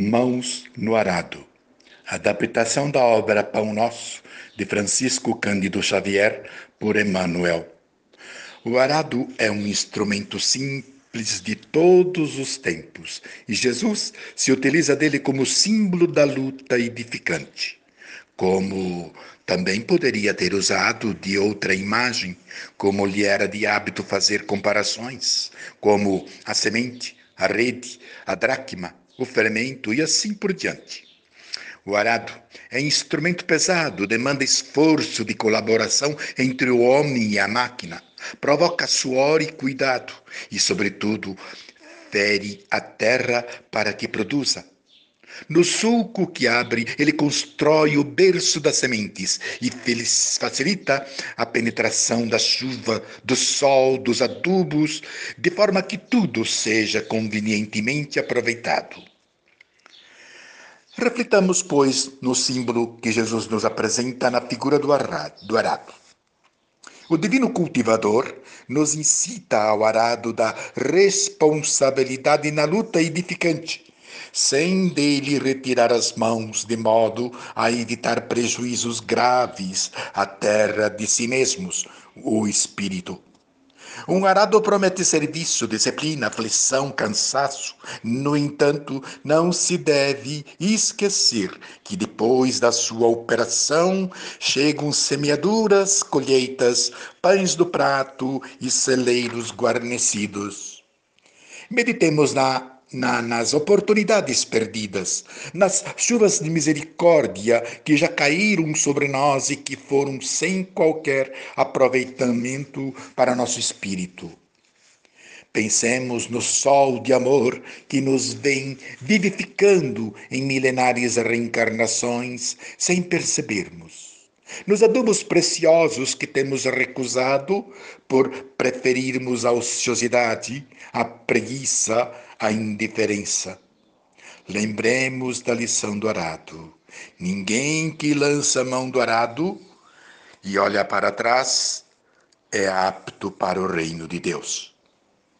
Mãos no Arado. Adaptação da obra Pão Nosso, de Francisco Cândido Xavier, por Emmanuel. O arado é um instrumento simples de todos os tempos e Jesus se utiliza dele como símbolo da luta edificante. Como também poderia ter usado de outra imagem, como lhe era de hábito fazer comparações, como a semente, a rede, a dracma, o fermento e assim por diante. O arado é instrumento pesado, demanda esforço de colaboração entre o homem e a máquina, provoca suor e cuidado e, sobretudo, fere a terra para que produza. No sulco que abre, ele constrói o berço das sementes e facilita a penetração da chuva, do sol, dos adubos, de forma que tudo seja convenientemente aproveitado. Reflitamos, pois, no símbolo que Jesus nos apresenta na figura do arado. O divino cultivador nos incita ao arado da responsabilidade na luta edificante, sem dele retirar as mãos, de modo a evitar prejuízos graves à terra de si mesmos, o espírito. Um arado promete serviço, disciplina, aflição, cansaço. No entanto, não se deve esquecer que depois da sua operação chegam semeaduras, colheitas, pães do prato e celeiros guarnecidos. Meditemos na na, nas oportunidades perdidas, nas chuvas de misericórdia que já caíram sobre nós e que foram sem qualquer aproveitamento para nosso espírito. Pensemos no sol de amor que nos vem vivificando em milenares reencarnações sem percebermos. Nos adubos preciosos que temos recusado por preferirmos a ociosidade, a preguiça, a indiferença. Lembremos da lição do arado. Ninguém que lança mão do arado e olha para trás é apto para o reino de Deus.